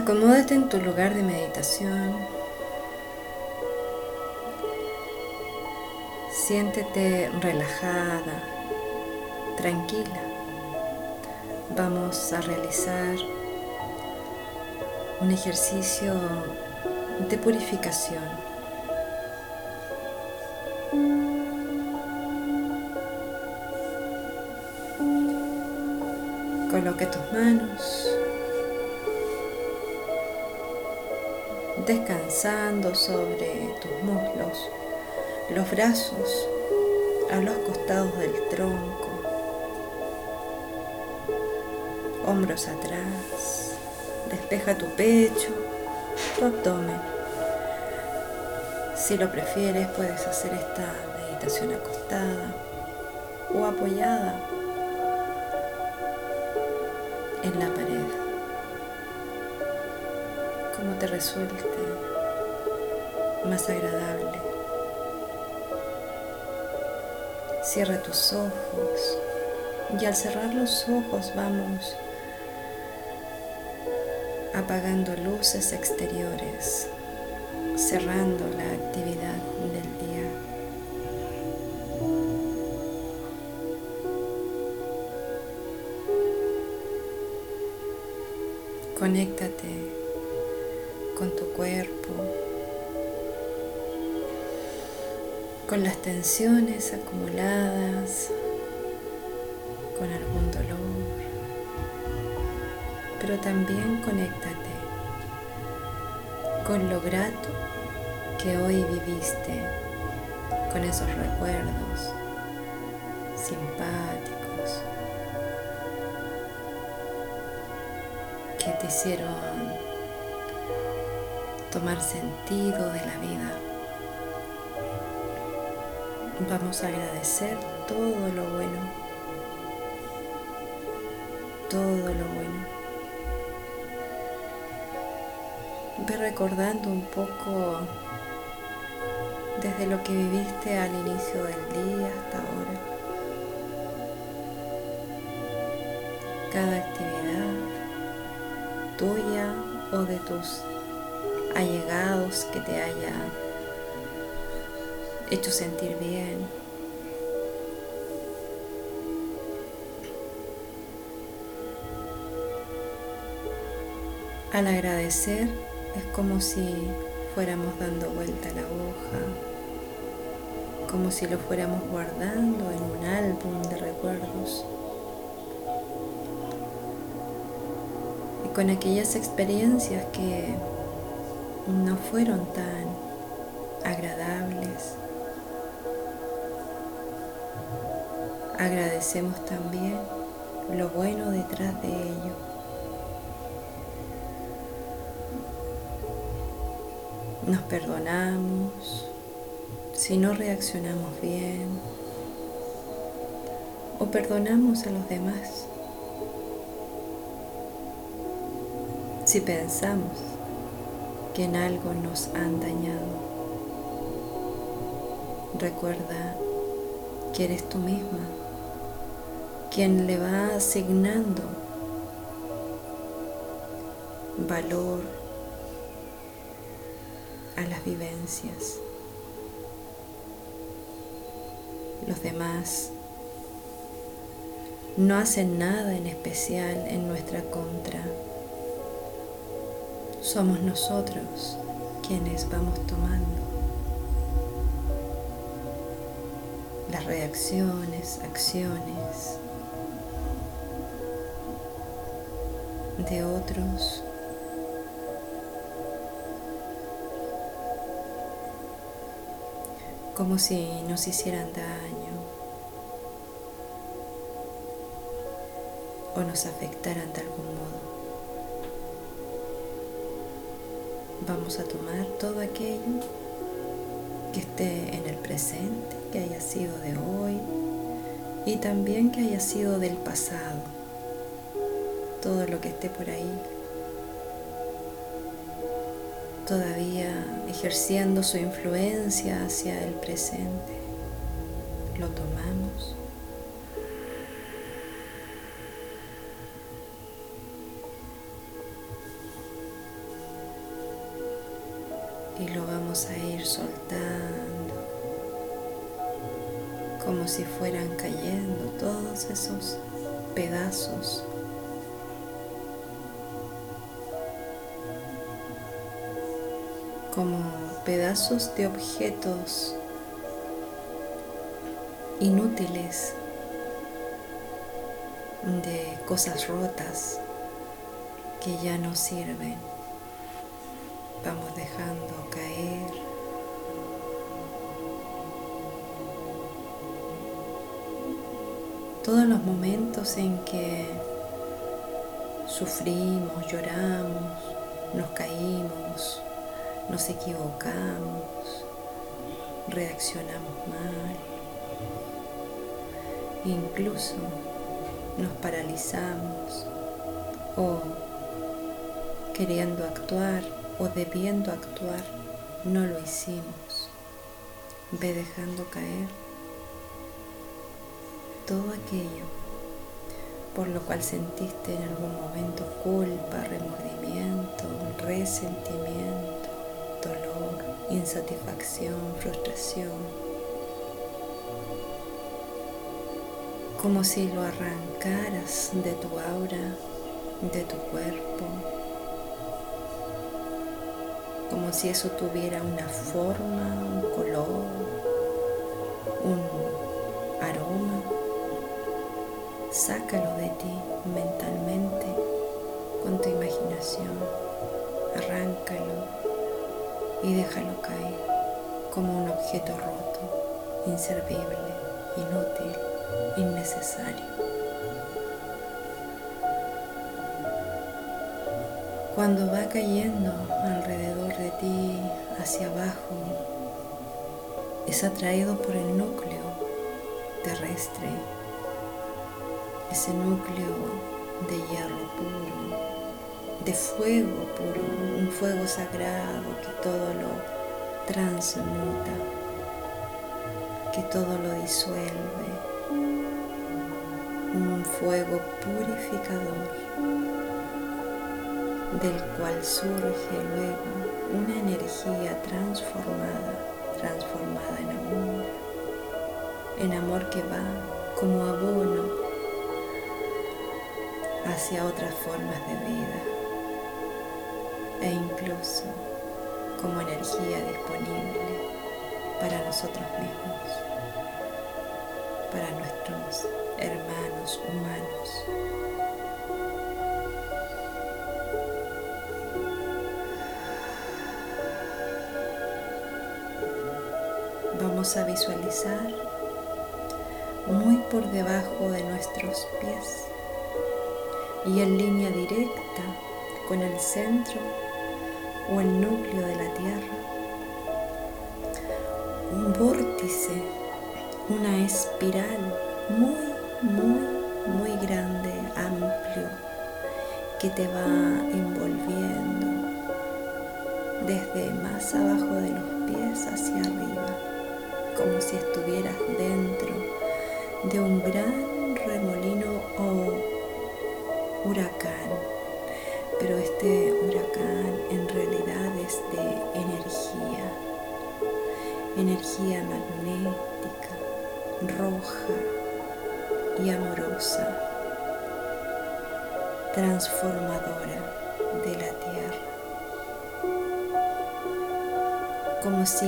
Acomódate en tu lugar de meditación. Siéntete relajada, tranquila. Vamos a realizar un ejercicio de purificación. Descansando sobre tus muslos, los brazos a los costados del tronco, hombros atrás, despeja tu pecho, tu abdomen. Si lo prefieres puedes hacer esta meditación acostada o apoyada en la pared, resulte más agradable. Cierra tus ojos y al cerrar los ojos vamos apagando luces exteriores, cerrando la actividad del día. Conéctate con tu cuerpo, con las tensiones acumuladas, con algún dolor, pero también conéctate con lo grato que hoy viviste, con esos recuerdos simpáticos que te hicieron tomar sentido de la vida. Vamos a agradecer todo lo bueno, todo lo bueno. Ve recordando un poco desde lo que viviste al inicio del día hasta ahora. Cada actividad tuya o de tus allegados que te haya hecho sentir bien. Al agradecer es como si fuéramos dando vuelta a la hoja, como si lo fuéramos guardando en un álbum de recuerdos. Y con aquellas experiencias que no fueron tan agradables. Agradecemos también lo bueno detrás de ello. Nos perdonamos si no reaccionamos bien o perdonamos a los demás si pensamos que en algo nos han dañado. Recuerda que eres tú misma quien le va asignando valor a las vivencias. Los demás no hacen nada en especial en nuestra contra. Somos nosotros quienes vamos tomando las reacciones, acciones de otros como si nos hicieran daño o nos afectaran de algún modo. Vamos a tomar todo aquello que esté en el presente, que haya sido de hoy y también que haya sido del pasado. Todo lo que esté por ahí todavía ejerciendo su influencia hacia el presente. A ir soltando como si fueran cayendo todos esos pedazos como pedazos de objetos inútiles, de cosas rotas que ya no sirven. Vamos dejando caer. Todos los momentos en que sufrimos, lloramos, nos caímos, nos equivocamos, reaccionamos mal, incluso nos paralizamos o queriendo actuar o debiendo actuar, no lo hicimos. Ve dejando caer todo aquello por lo cual sentiste en algún momento culpa, remordimiento, resentimiento, dolor, insatisfacción, frustración. Como si lo arrancaras de tu aura, de tu cuerpo, como si eso tuviera una forma, un color, un aroma. Sácalo de ti mentalmente con tu imaginación. Arráncalo y déjalo caer como un objeto roto, inservible, inútil, innecesario. Cuando va cayendo alrededor de ti hacia abajo, es atraído por el núcleo terrestre, ese núcleo de hierro puro, de fuego puro, un fuego sagrado que todo lo transmuta, que todo lo disuelve, un fuego purificador del cual surge luego una energía transformada, transformada en amor, en amor que va como abono hacia otras formas de vida e incluso como energía disponible para nosotros mismos, para nuestros hermanos humanos. A visualizar muy por debajo de nuestros pies y en línea directa con el centro o el núcleo de la Tierra, un vórtice, una espiral muy, muy, muy grande, amplio, que te va envolviendo desde más abajo de los pies hacia arriba como si estuvieras dentro de un gran remolino o huracán. Pero este huracán en realidad es de energía, energía magnética, roja y amorosa, transformadora de la tierra. Como si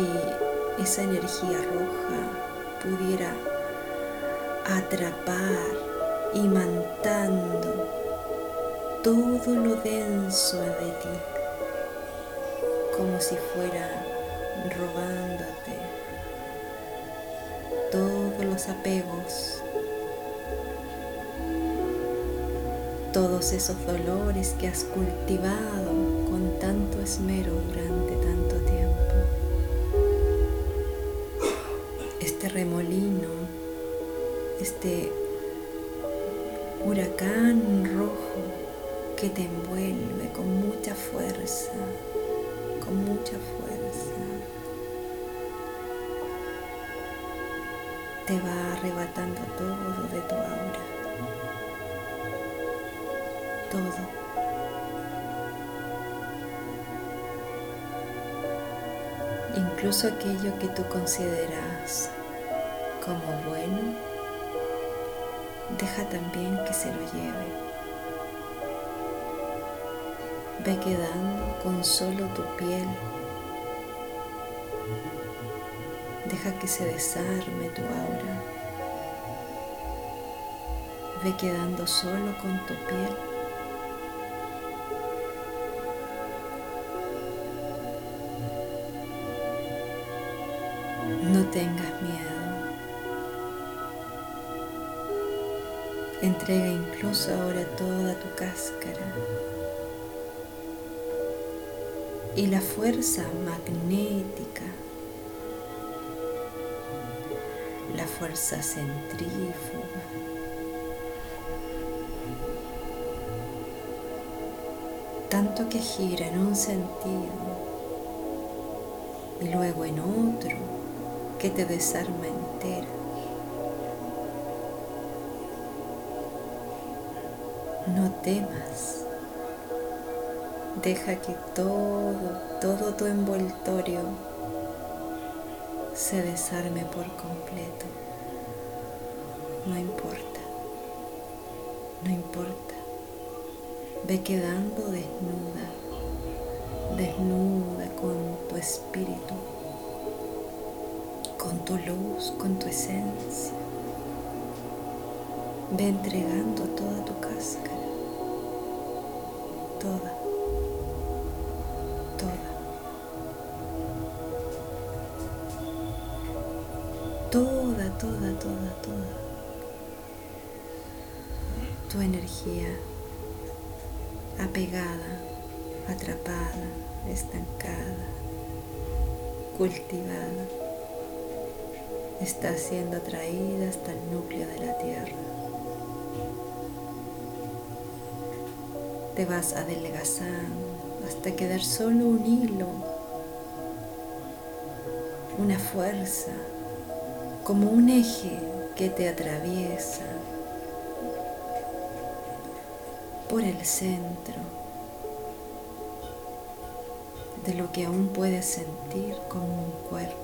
esa energía roja pudiera atrapar, imantando todo lo denso de ti, como si fuera robándote todos los apegos, todos esos dolores que has cultivado con tanto esmero durante tanto remolino, este huracán rojo que te envuelve con mucha fuerza, con mucha fuerza. Te va arrebatando todo de tu aura. Todo. incluso aquello que tú consideras como bueno, deja también que se lo lleve. Ve quedando con solo tu piel. Deja que se desarme tu aura. Ve quedando solo con tu piel. No tengas Entrega incluso ahora toda tu cáscara y la fuerza magnética, la fuerza centrífuga. Tanto que gira en un sentido y luego en otro que te desarma entera. No temas. Deja que todo, todo tu envoltorio se desarme por completo. No importa. No importa. Ve quedando desnuda, desnuda con tu espíritu, con tu luz, con tu esencia. Ve entregando toda tu cáscara toda, te vas adelgazando hasta quedar solo un hilo, una fuerza, como un eje que te atraviesa por el centro de lo que aún puedes sentir como un cuerpo.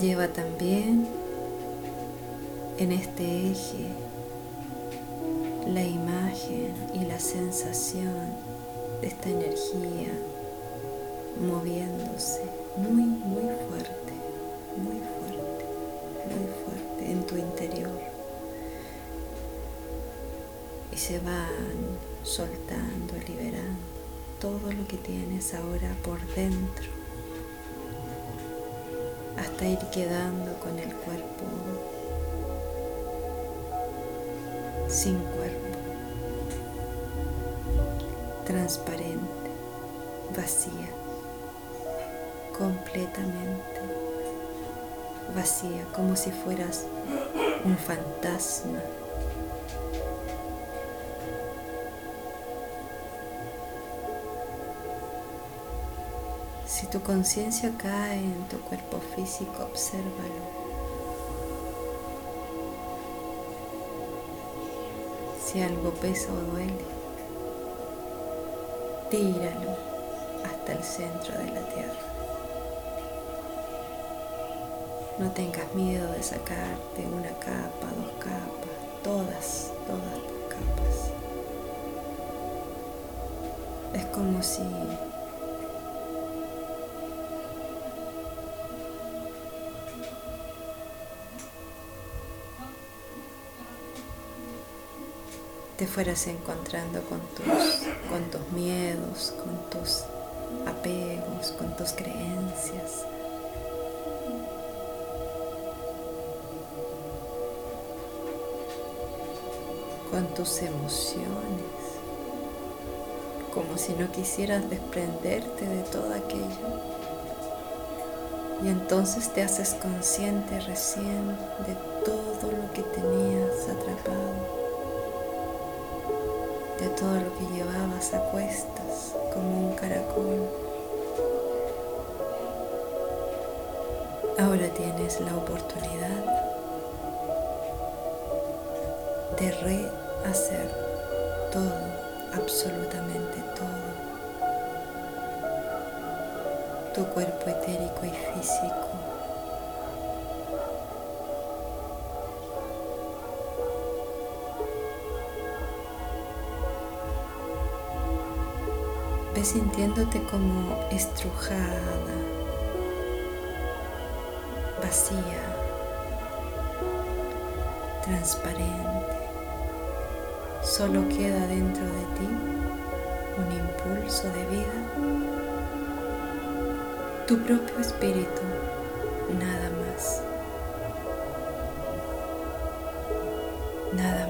Lleva también en este eje la imagen y la sensación de esta energía moviéndose muy, muy fuerte, muy fuerte, muy fuerte en tu interior. Y se van soltando, liberando todo lo que tienes ahora por dentro, hasta ir quedando con el cuerpo sin cuerpo, transparente, vacía, completamente vacía, como si fueras un fantasma. Si tu conciencia cae en tu cuerpo físico, obsérvalo. Si algo pesa o duele, tíralo hasta el centro de la tierra. No tengas miedo de sacarte una capa, dos capas, todas, todas tus capas. Es como si te fueras encontrando con tus, con tus miedos, con tus apegos, con tus creencias. con tus emociones, como si no quisieras desprenderte de todo aquello. Y entonces te haces consciente recién de todo lo que tenías atrapado de todo lo que llevabas a cuestas como un caracol. Ahora tienes la oportunidad de rehacer todo absolutamente todo. Tu cuerpo etérico y físico. Sintiéndote como estrujada, vacía, transparente. Solo queda dentro de ti un impulso de vida, tu propio espíritu, nada más. Nada más.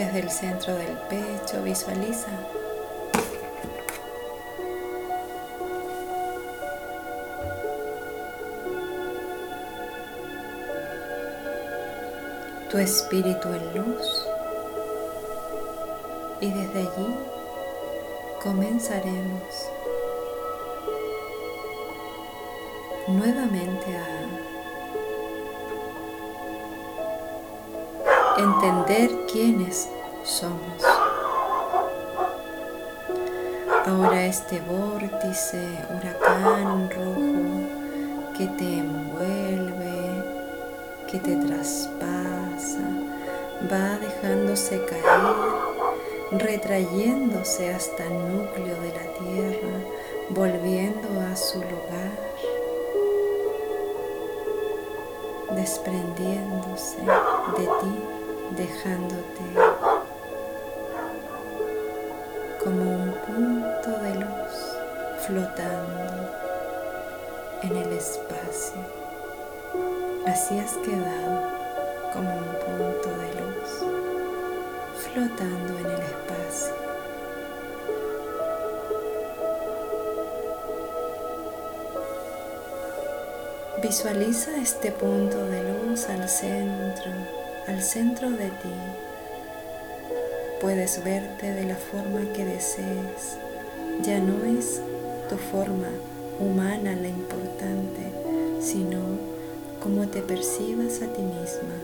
Desde el centro del pecho visualiza. Tu espíritu en luz. Y desde allí comenzaremos nuevamente a entender quiénes somos. Ahora este vórtice, huracán rojo que te envuelve, que te traspasa, va dejándose caer, retrayéndose hasta el núcleo de la tierra, volviendo a su lugar, desprendiéndose de ti, dejándote como un punto de luz flotando en el espacio. Así has quedado como un punto de luz flotando en el espacio. Visualiza este punto de luz al centro, al centro de ti. Puedes verte de la forma que desees. Ya no es tu forma humana la importante, sino cómo te percibas a ti misma.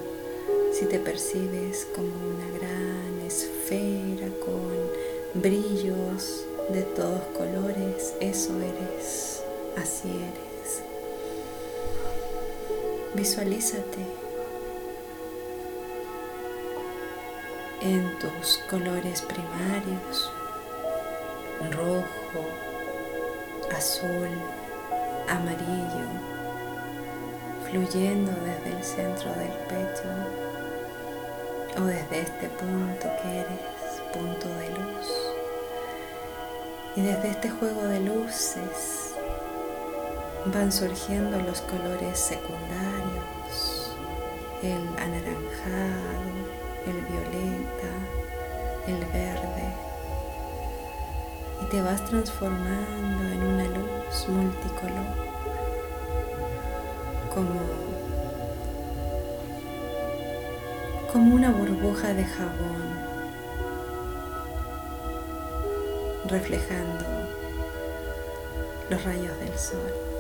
Si te percibes como una gran esfera con brillos de todos colores, eso eres, así eres. Visualízate en tus colores primarios, rojo, azul, amarillo, fluyendo desde el centro del pecho o desde este punto que eres, punto de luz. Y desde este juego de luces van surgiendo los colores secundarios, el anaranjado, el violeta, el verde, y te vas transformando en una luz multicolor, como, como una burbuja de jabón, reflejando los rayos del sol.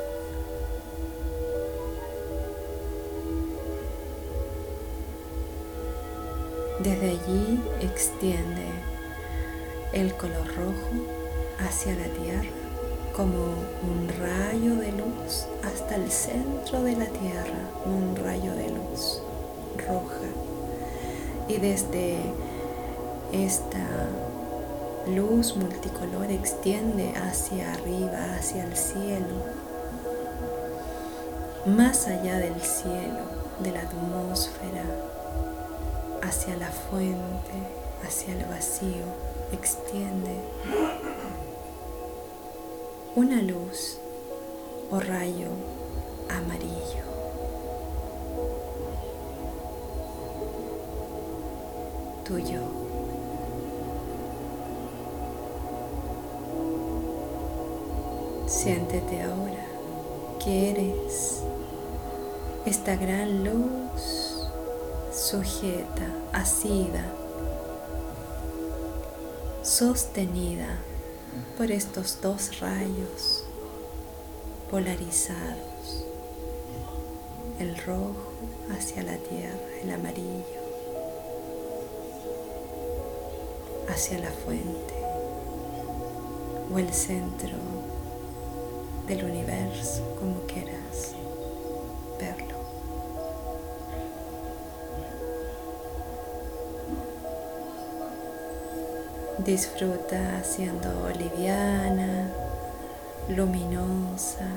Desde allí extiende el color rojo hacia la tierra como un rayo de luz hasta el centro de la tierra, un rayo de luz roja. Y desde esta luz multicolor extiende hacia arriba, hacia el cielo, más allá del cielo, de la atmósfera, hacia la fuente, hacia el vacío, extiende una luz o rayo amarillo. Tuyo. Siéntete ahora que eres esta gran luz sujeta, asida, sostenida por estos dos rayos polarizados, el rojo hacia la tierra, el amarillo hacia la fuente o el centro del universo, como quieras Disfruta siendo liviana, luminosa.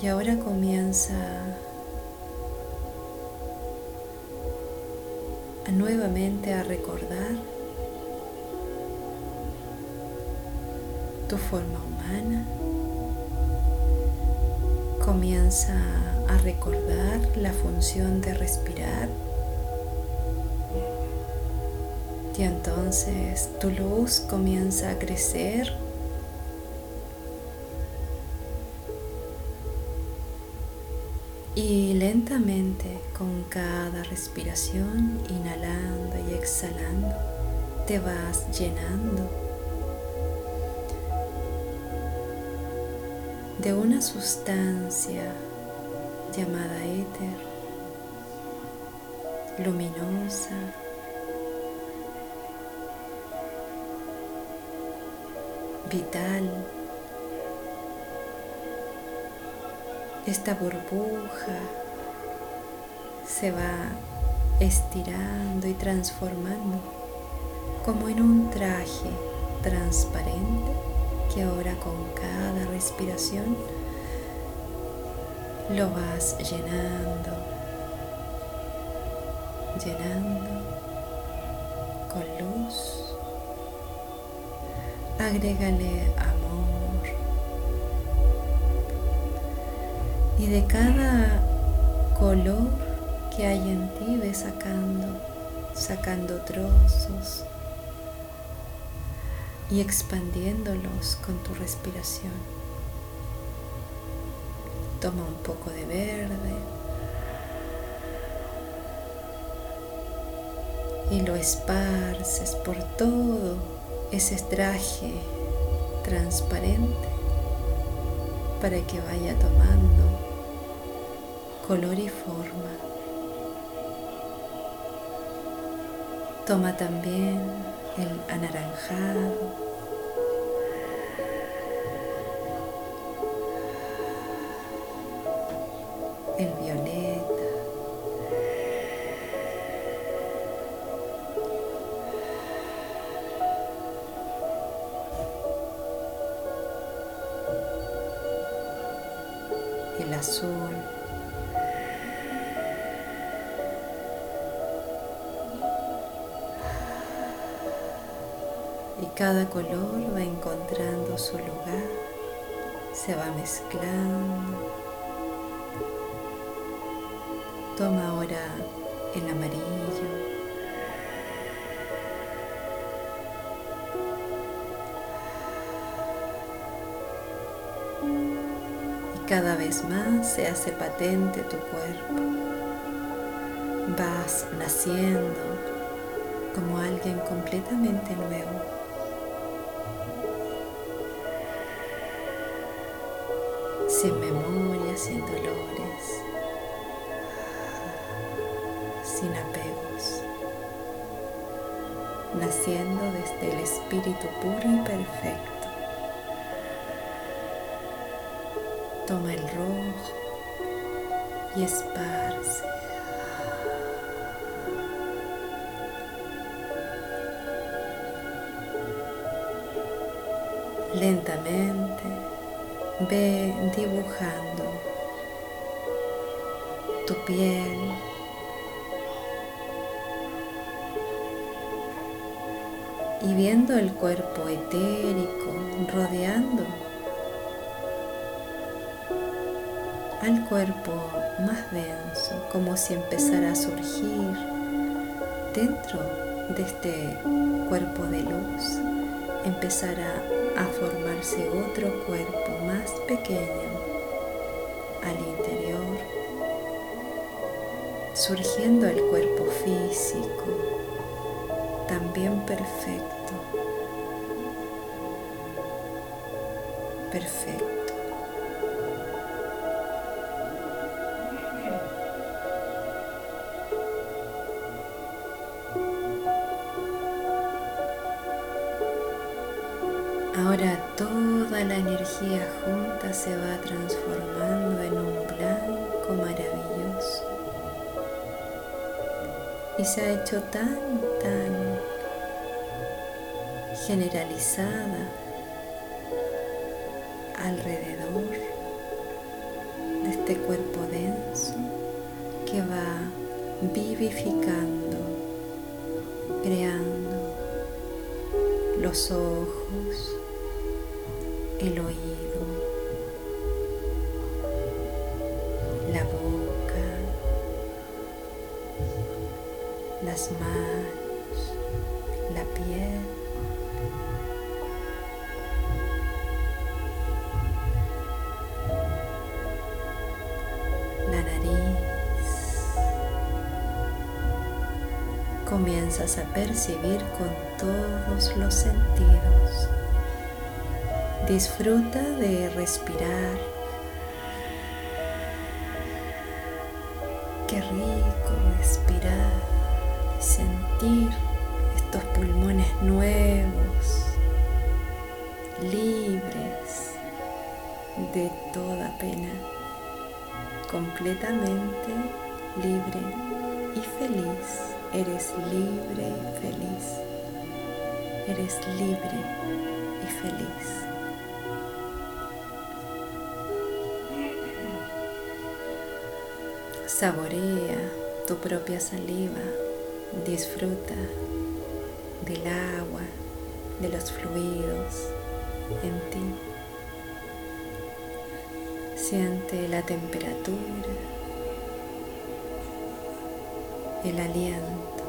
Y ahora comienza nuevamente a recordar tu forma humana. Comienza a recordar la función de respirar. Y entonces tu luz comienza a crecer. Y lentamente con cada respiración, inhalando y exhalando, te vas llenando de una sustancia llamada éter, luminosa, vital, esta burbuja se va estirando y transformando como en un traje transparente que ahora con cada respiración lo vas llenando, llenando con luz. Agrégale amor y de cada color que hay en ti ve sacando, sacando trozos y expandiéndolos con tu respiración. Toma un poco de verde y lo esparces por todo ese traje transparente para que vaya tomando color y forma. Toma también el anaranjado. El azul. Cada color va encontrando su lugar, se va mezclando. Toma ahora el amarillo. Cada vez más se hace patente tu cuerpo. Vas naciendo como alguien completamente nuevo. sin memoria, sin dolores, sin apegos, naciendo desde el espíritu puro y perfecto. Toma el rojo y esparce. Lentamente Ve dibujando tu piel. Y viendo el cuerpo etérico rodeando al cuerpo más denso, como si empezara a surgir dentro de este cuerpo de luz, empezara a formarse otro cuerpo más pequeño al interior, surgiendo el cuerpo físico, también perfecto. Perfecto. Y se ha hecho tan, tan generalizada alrededor de este cuerpo denso que va vivificando, creando los ojos, el oído, las manos, la piel. La nariz. Comienzas a percibir con todos los sentidos. Disfruta de respirar. Completamente libre y feliz. Eres libre y feliz. Eres libre y feliz. Saborea tu propia saliva, disfruta del agua, de los fluidos en ti. Siente la temperatura, el aliento.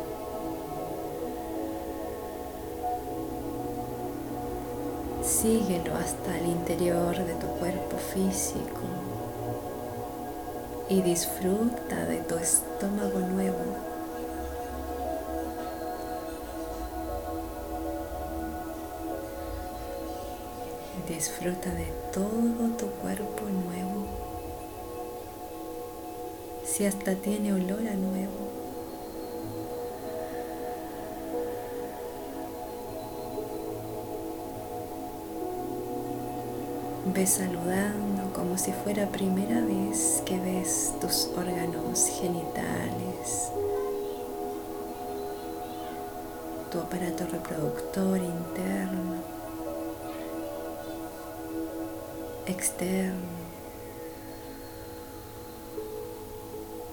Síguelo hasta el interior de tu cuerpo físico y disfruta de tu estómago nuevo. Disfruta de todo tu cuerpo nuevo. Si hasta tiene olor a nuevo. Ve saludando como si fuera primera vez que ves tus órganos genitales, tu aparato reproductor interno, externo.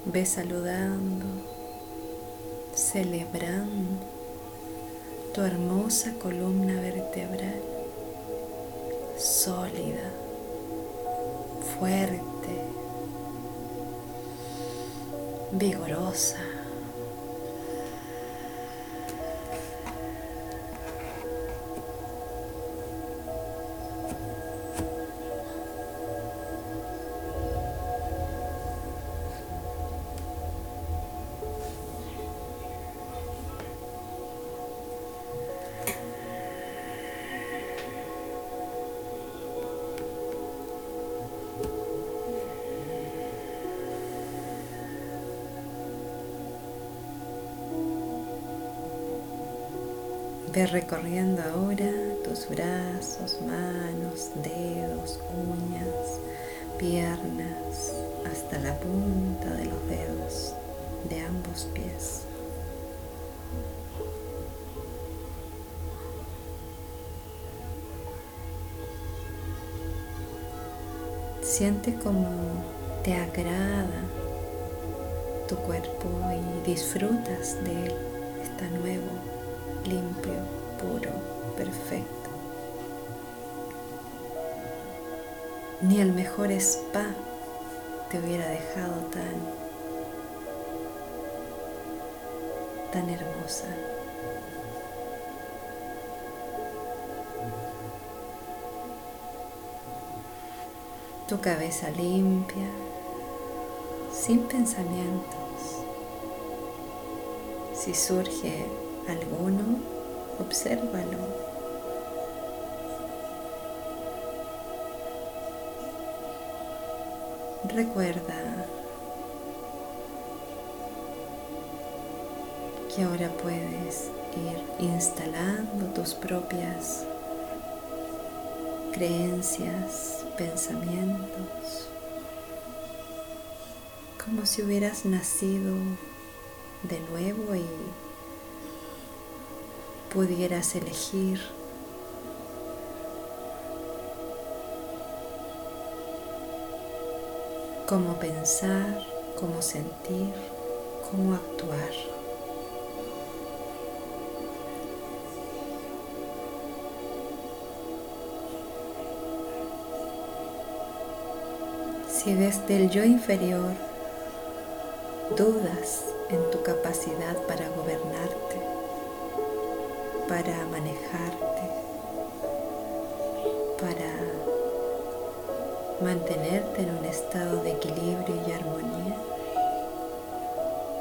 Ve saludando, celebrando tu hermosa columna vertebral sólida, fuerte, vigorosa. Ve recorriendo ahora tus brazos, manos, dedos, uñas, piernas, hasta la punta de los dedos de ambos pies. Siente como te agrada tu cuerpo y disfrutas de él, está nuevo, limpio, puro, perfecto. Ni el mejor spa te hubiera dejado tan, tan hermosa. Tu cabeza limpia, sin pensamientos. Si surge alguno, obsérvalo. Recuerda que ahora puedes ir instalando tus propias creencias, pensamientos, como si hubieras nacido de nuevo y pudieras elegir cómo pensar, cómo sentir, cómo actuar. Si desde el yo inferior dudas en tu capacidad para gobernarte, para manejarte, para mantenerte en un estado de equilibrio y armonía,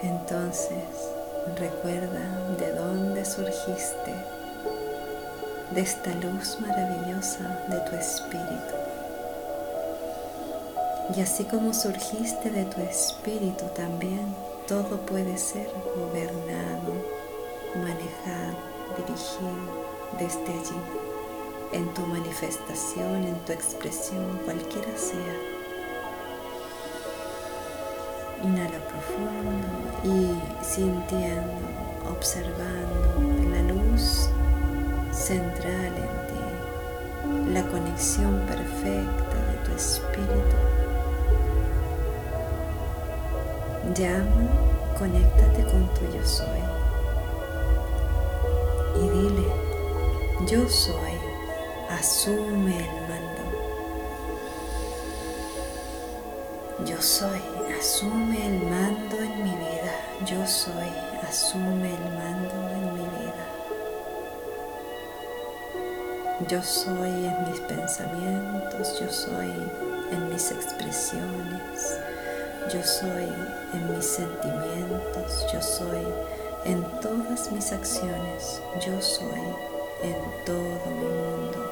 entonces recuerda de dónde surgiste, de esta luz maravillosa de tu espíritu. Y así como surgiste de tu espíritu también, todo puede ser gobernado, manejado, dirigido desde allí, en tu manifestación, en tu expresión, cualquiera sea. Inhala profundo y sintiendo, observando la luz central en ti, la conexión perfecta de tu espíritu Llama, conéctate con tu yo soy. Y dile, yo soy, asume el mando. Yo soy, asume el mando en mi vida. Yo soy, asume el mando en mi vida. Yo soy en mis pensamientos, yo soy en mis expresiones, yo soy en mis sentimientos, yo soy en todas mis acciones, yo soy en todo mi mundo,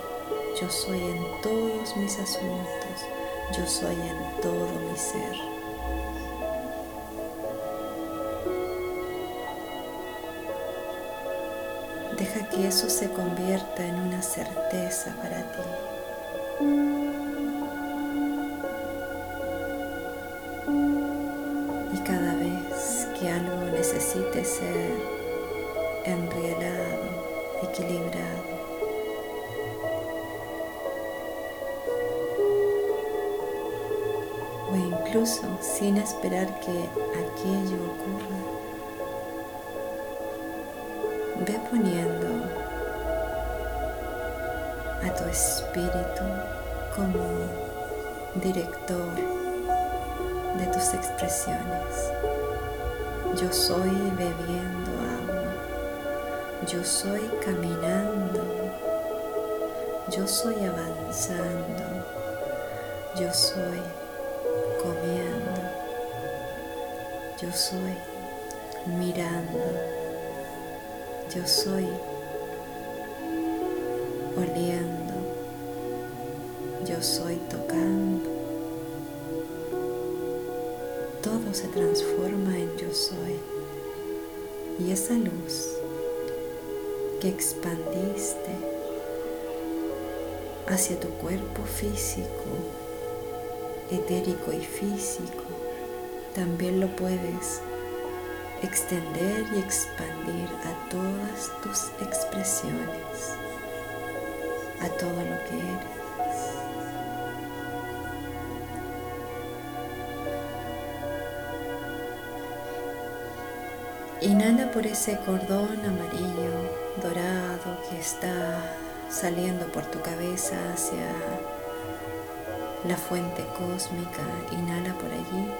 yo soy en todos mis asuntos, yo soy en todo mi ser. Deja que eso se convierta en una certeza para ti. Ser enrielado, equilibrado. O incluso sin esperar que aquello ocurra, ve poniendo a tu espíritu como director de tus expresiones. Yo soy bebiendo agua. Yo soy caminando. Yo soy avanzando. Yo soy comiendo. Yo soy mirando. Yo soy oliendo. Se transforma en yo soy. Y esa luz que expandiste hacia tu cuerpo físico, etérico y físico, también lo puedes extender y expandir a todas tus expresiones, a todo lo que eres. Inhala por ese cordón amarillo, dorado que está saliendo por tu cabeza hacia la fuente cósmica. Inhala por allí.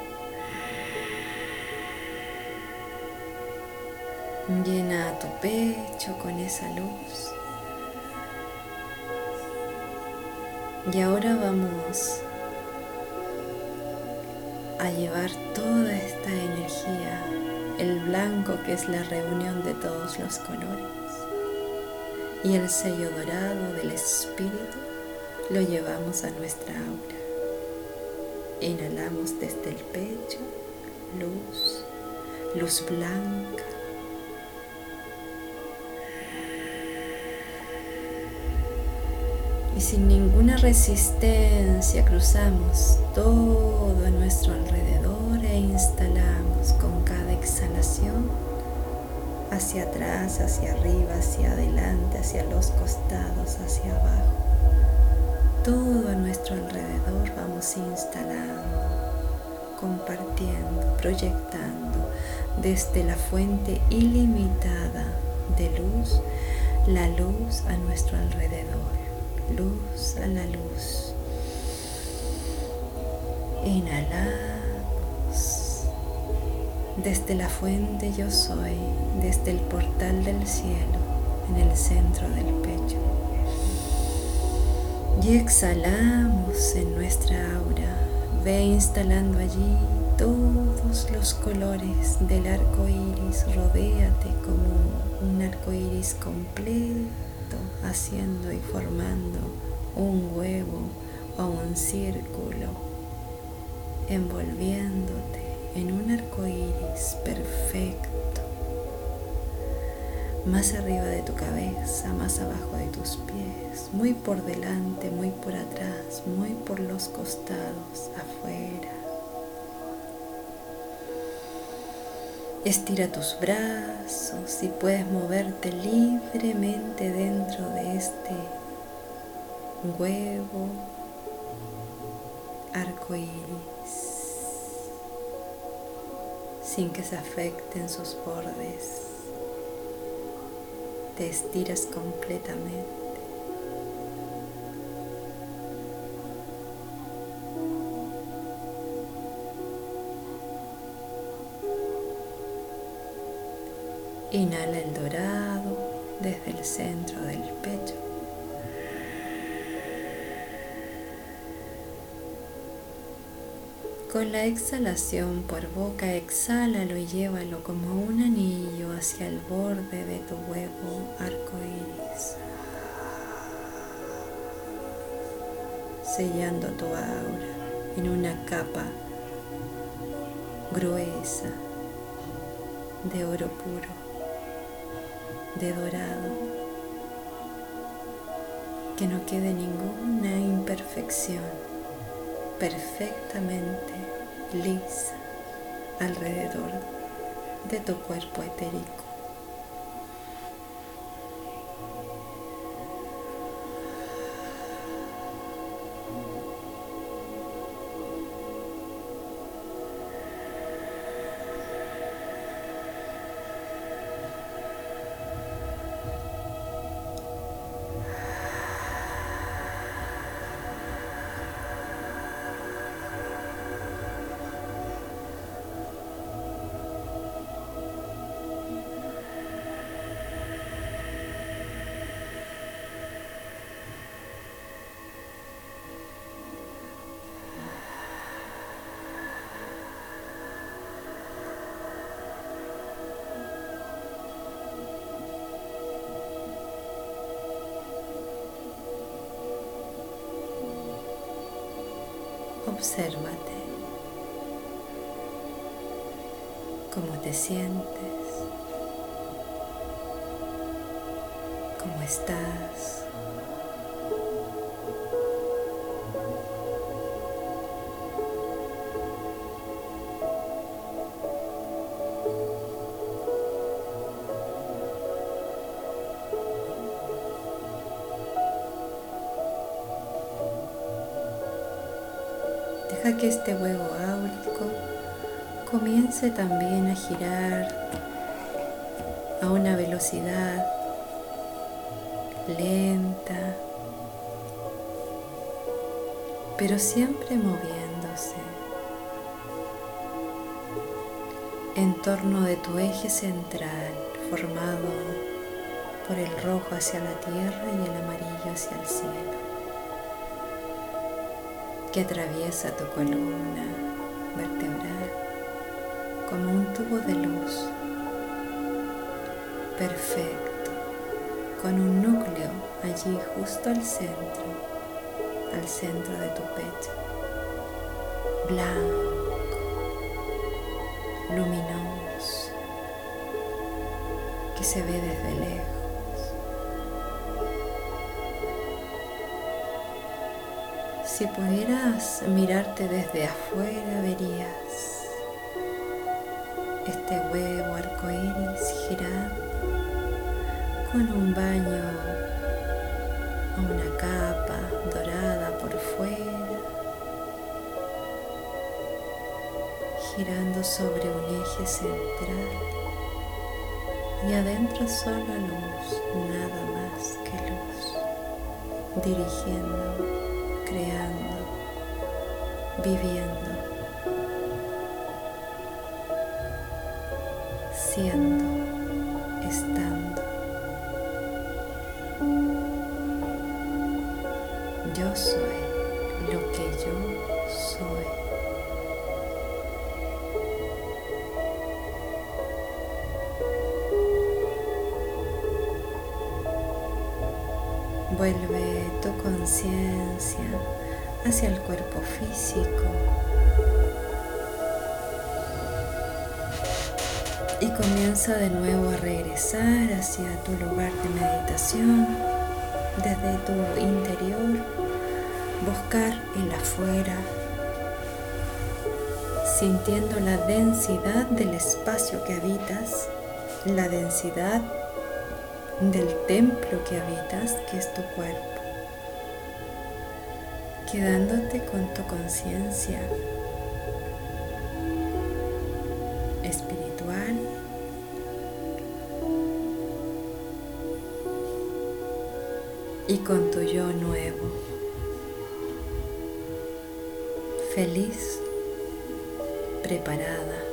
Llena tu pecho con esa luz. Y ahora vamos a llevar toda esta energía el blanco que es la reunión de todos los colores. Y el sello dorado del espíritu lo llevamos a nuestra aura. Inhalamos desde el pecho luz, luz blanca. Y sin ninguna resistencia cruzamos todo a nuestro alrededor e instalamos con cada exhalación hacia atrás, hacia arriba, hacia adelante, hacia los costados, hacia abajo. Todo a nuestro alrededor vamos instalando, compartiendo, proyectando desde la fuente ilimitada de luz, la luz a nuestro alrededor, luz a la luz. Inhalamos desde la fuente yo soy, desde el portal del cielo, en el centro del pecho. Y exhalamos en nuestra aura, ve instalando allí todos los colores del arco iris, rodéate como un arco iris completo, haciendo y formando un huevo o un círculo, envolviéndote en un arco iris perfecto, más arriba de tu cabeza, más abajo de tus pies, muy por delante, muy por atrás, muy por los costados, afuera. Estira tus brazos y puedes moverte libremente dentro de este huevo arco sin que se afecten sus bordes. Te estiras completamente. Inhala el dorado desde el centro del pecho. Con la exhalación por boca, exhálalo y llévalo como un anillo hacia el borde de tu huevo arco iris, sellando tu aura en una capa gruesa de oro puro, de dorado, que no quede ninguna imperfección perfectamente lisa alrededor de tu cuerpo etérico. Obsérvate cómo te sientes, cómo estás. Que este huevo áurico comience también a girar a una velocidad lenta, pero siempre moviéndose en torno de tu eje central formado por el rojo hacia la tierra y el amarillo hacia el cielo que atraviesa tu columna vertebral como un tubo de luz perfecto, con un núcleo allí justo al centro, al centro de tu pecho, blanco, luminoso, que se ve desde lejos. Si pudieras mirarte desde afuera, verías este huevo arcoíris girando con un baño o una capa dorada por fuera, girando sobre un eje central y adentro solo luz, nada más que luz, dirigiendo creando, viviendo, siendo, estando. Yo soy lo que yo soy. Vuelve tu conciencia hacia el cuerpo físico. Y comienza de nuevo a regresar hacia tu lugar de meditación desde tu interior, buscar el afuera, sintiendo la densidad del espacio que habitas, la densidad del templo que habitas, que es tu cuerpo, quedándote con tu conciencia espiritual. Y con tu yo nuevo, feliz, preparada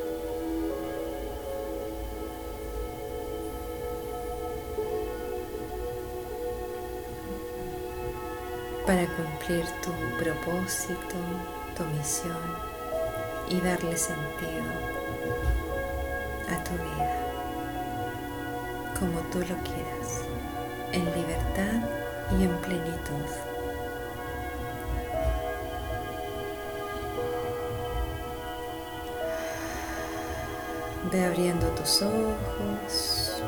para cumplir tu propósito, tu misión y darle sentido a tu vida como tú lo quieras, en libertad y en plenitud. Ve abriendo tus ojos.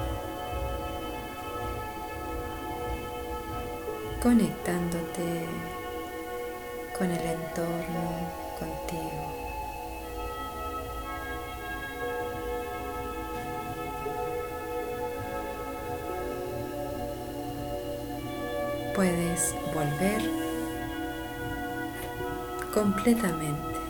Conectándote con el entorno, contigo. Puedes volver completamente